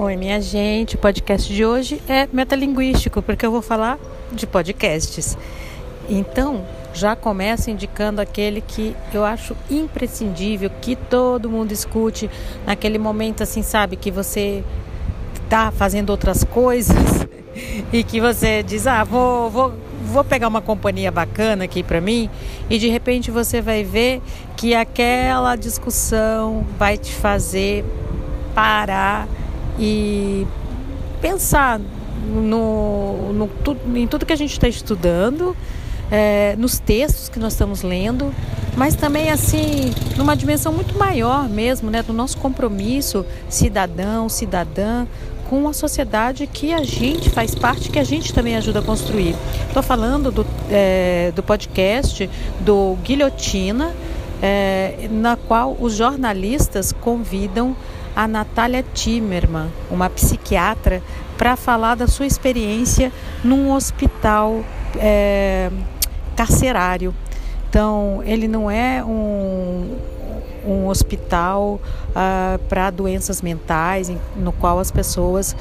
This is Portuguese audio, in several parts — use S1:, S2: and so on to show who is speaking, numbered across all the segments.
S1: Oi, minha gente. O podcast de hoje é metalinguístico, porque eu vou falar de podcasts. Então, já começo indicando aquele que eu acho imprescindível que todo mundo escute naquele momento assim, sabe, que você tá fazendo outras coisas e que você diz: "Ah, vou vou vou pegar uma companhia bacana aqui para mim", e de repente você vai ver que aquela discussão vai te fazer parar e pensar no, no, em tudo que a gente está estudando, é, nos textos que nós estamos lendo, mas também assim numa dimensão muito maior mesmo, né, do nosso compromisso cidadão, cidadã com a sociedade que a gente faz parte, que a gente também ajuda a construir. Estou falando do, é, do podcast do Guilhotina, é, na qual os jornalistas convidam a Natália Timmerman, uma psiquiatra, para falar da sua experiência num hospital é, carcerário. Então, ele não é um, um hospital uh, para doenças mentais, no qual as pessoas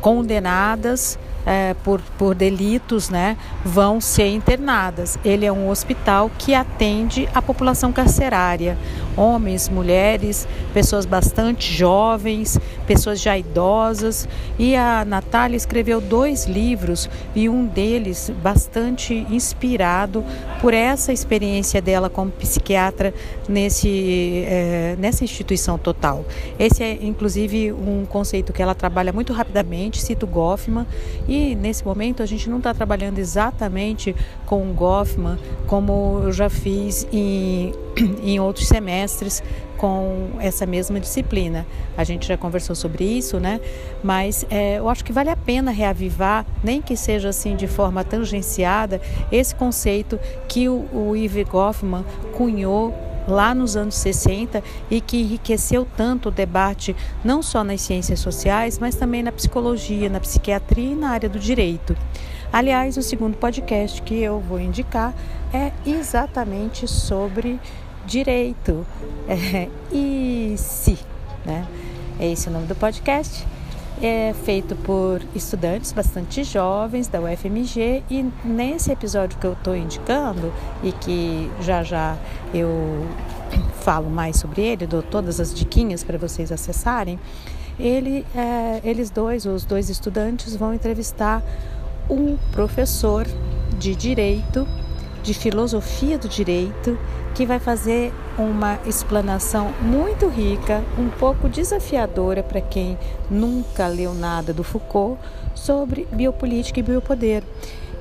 S1: condenadas é, por, por delitos né, vão ser internadas. Ele é um hospital que atende a população carcerária, homens, mulheres, pessoas bastante jovens, pessoas já idosas. E a Natália escreveu dois livros e um deles bastante inspirado por essa experiência dela como psiquiatra nesse, é, nessa instituição total. Esse é, inclusive, um conceito que ela trabalha muito rapidamente, cito Goffman, e nesse momento a gente não está trabalhando exatamente com o Goffman como eu já fiz em, em outros semestres com essa mesma disciplina. A gente já conversou sobre isso, né? Mas é, eu acho que vale a pena reavivar, nem que seja assim de forma tangenciada, esse conceito que o, o Yves Goffman cunhou lá nos anos 60 e que enriqueceu tanto o debate não só nas ciências sociais, mas também na psicologia, na psiquiatria e na área do direito. Aliás, o segundo podcast que eu vou indicar é exatamente sobre direito. É, e se, né? É esse o nome do podcast é feito por estudantes bastante jovens da UFMG e nesse episódio que eu estou indicando e que já já eu falo mais sobre ele, dou todas as diquinhas para vocês acessarem, ele, é, eles dois, os dois estudantes, vão entrevistar um professor de direito, de filosofia do direito que vai fazer uma explanação muito rica, um pouco desafiadora para quem nunca leu nada do Foucault sobre biopolítica e biopoder.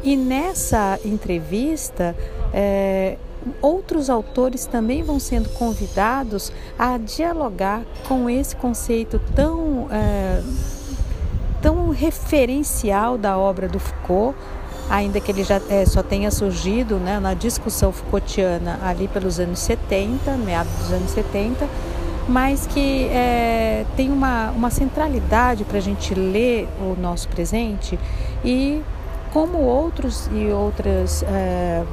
S1: E nessa entrevista, é, outros autores também vão sendo convidados a dialogar com esse conceito tão, é, tão referencial da obra do Foucault ainda que ele já é, só tenha surgido né, na discussão Foucaultiana ali pelos anos 70, meados dos anos 70, mas que é, tem uma, uma centralidade para a gente ler o nosso presente e como outros e outras é,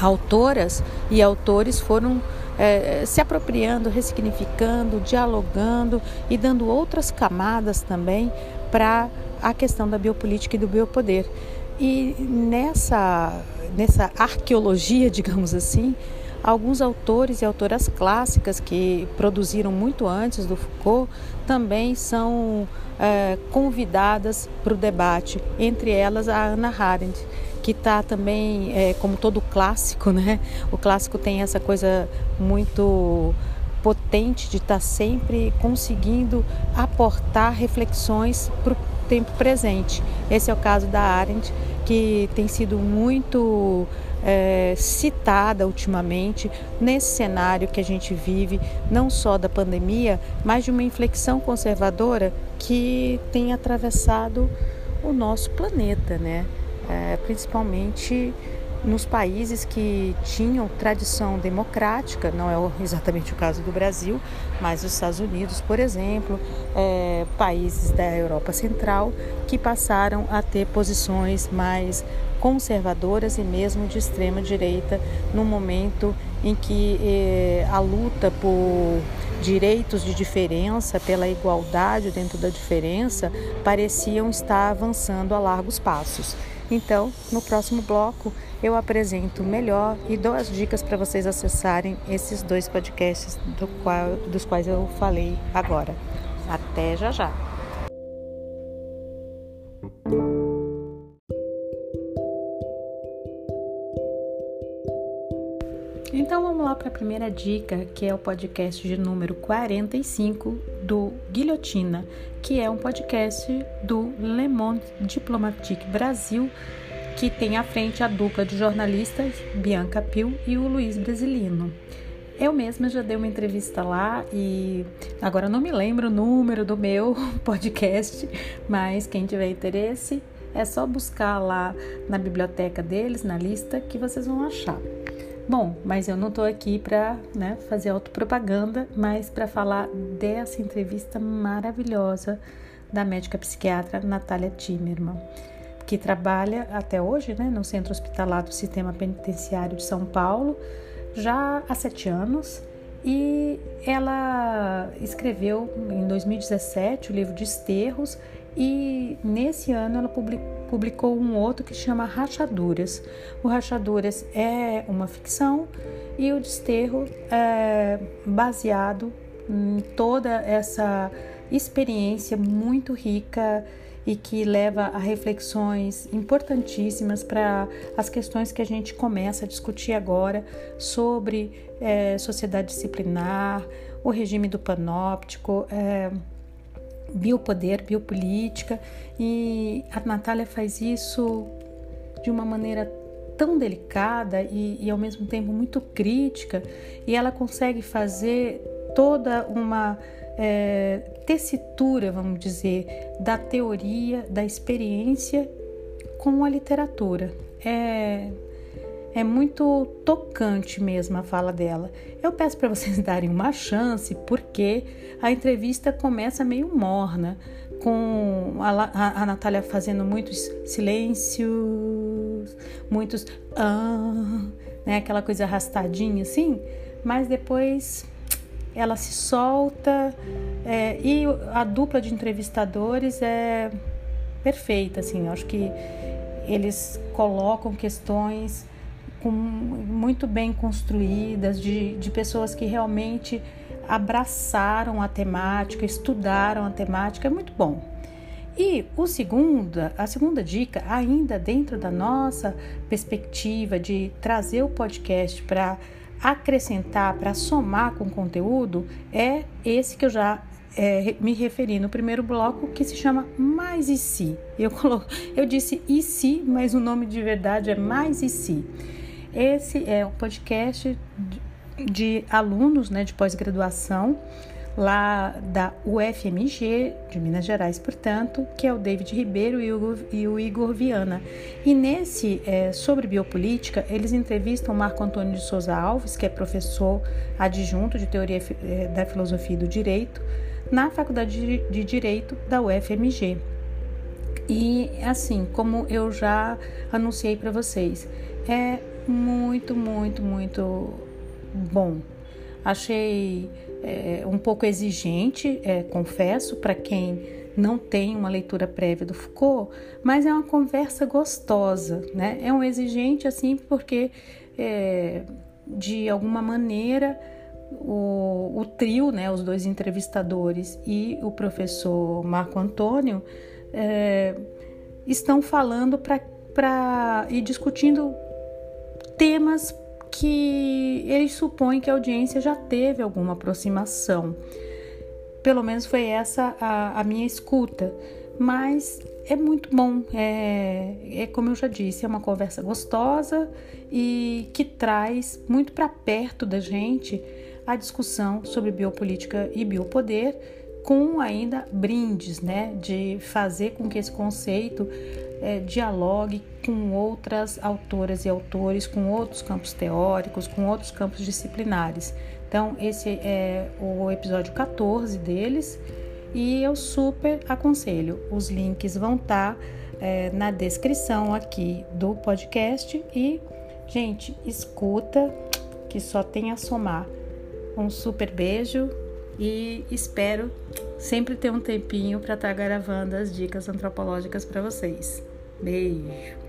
S1: autoras e autores foram é, se apropriando, ressignificando, dialogando e dando outras camadas também para a questão da biopolítica e do biopoder. E nessa, nessa arqueologia, digamos assim, alguns autores e autoras clássicas que produziram muito antes do Foucault também são é, convidadas para o debate, entre elas a Ana Arendt, que está também, é, como todo clássico, né? O clássico tem essa coisa muito potente de estar tá sempre conseguindo aportar reflexões para o tempo presente. Esse é o caso da Arendt, que tem sido muito é, citada ultimamente nesse cenário que a gente vive, não só da pandemia, mas de uma inflexão conservadora que tem atravessado o nosso planeta, né? É, principalmente nos países que tinham tradição democrática, não é exatamente o caso do Brasil, mas os Estados Unidos, por exemplo, é, países da Europa Central que passaram a ter posições mais conservadoras e mesmo de extrema direita no momento em que eh, a luta por direitos de diferença, pela igualdade dentro da diferença, pareciam estar avançando a largos passos. Então, no próximo bloco, eu apresento melhor e dou as dicas para vocês acessarem esses dois podcasts do qual, dos quais eu falei agora. Até já já! Então vamos lá para a primeira dica, que é o podcast de número 45 do Guilhotina, que é um podcast do Le Monde Diplomatique Brasil, que tem à frente a dupla de jornalistas Bianca Pio e o Luiz Brasilino. Eu mesma já dei uma entrevista lá e agora não me lembro o número do meu podcast, mas quem tiver interesse é só buscar lá na biblioteca deles, na lista, que vocês vão achar. Bom, mas eu não estou aqui para né, fazer autopropaganda, mas para falar dessa entrevista maravilhosa da médica psiquiatra Natália Timerman, que trabalha até hoje né, no Centro Hospitalar do Sistema Penitenciário de São Paulo, já há sete anos, e ela escreveu em 2017 o livro Desterros, e nesse ano ela publicou um outro que chama Rachaduras. O Rachaduras é uma ficção e o Desterro é baseado em toda essa experiência muito rica e que leva a reflexões importantíssimas para as questões que a gente começa a discutir agora sobre é, sociedade disciplinar, o regime do panóptico. É, biopoder, biopolítica, e a Natália faz isso de uma maneira tão delicada e, e, ao mesmo tempo muito crítica, e ela consegue fazer toda uma é, tessitura, vamos dizer, da teoria, da experiência com a literatura. É, é muito tocante mesmo a fala dela. Eu peço para vocês darem uma chance, porque a entrevista começa meio morna, com a, a, a Natália fazendo muitos silêncios, muitos ah, né, aquela coisa arrastadinha assim, mas depois ela se solta é, e a dupla de entrevistadores é perfeita, assim, eu acho que eles colocam questões com, muito bem construídas, de, de pessoas que realmente abraçaram a temática, estudaram a temática, é muito bom. E o segunda, a segunda dica, ainda dentro da nossa perspectiva de trazer o podcast para acrescentar, para somar com conteúdo, é esse que eu já é, me referi no primeiro bloco, que se chama Mais e Si. Eu, colo... eu disse e si, mas o nome de verdade é Mais e Si. Esse é um podcast de, de alunos né, de pós-graduação lá da UFMG de Minas Gerais, portanto, que é o David Ribeiro e o, e o Igor Viana. E nesse é, sobre biopolítica, eles entrevistam Marco Antônio de Souza Alves, que é professor adjunto de teoria é, da filosofia e do direito na Faculdade de Direito da UFMG. E assim, como eu já anunciei para vocês, é muito, muito, muito bom. Achei é, um pouco exigente, é, confesso, para quem não tem uma leitura prévia do Foucault, mas é uma conversa gostosa, né? É um exigente assim porque é, de alguma maneira o, o, trio, né, os dois entrevistadores e o professor Marco Antônio é, estão falando para e discutindo temas que eles supõem que a audiência já teve alguma aproximação. Pelo menos foi essa a, a minha escuta. Mas é muito bom, é, é como eu já disse, é uma conversa gostosa e que traz muito para perto da gente a discussão sobre biopolítica e biopoder, com ainda brindes, né, de fazer com que esse conceito é, dialogue com outras autoras e autores, com outros campos teóricos, com outros campos disciplinares. Então, esse é o episódio 14 deles e eu super aconselho. Os links vão estar tá, é, na descrição aqui do podcast e, gente, escuta que só tem a somar. Um super beijo e espero sempre ter um tempinho para estar tá gravando as dicas antropológicas para vocês. Beijo!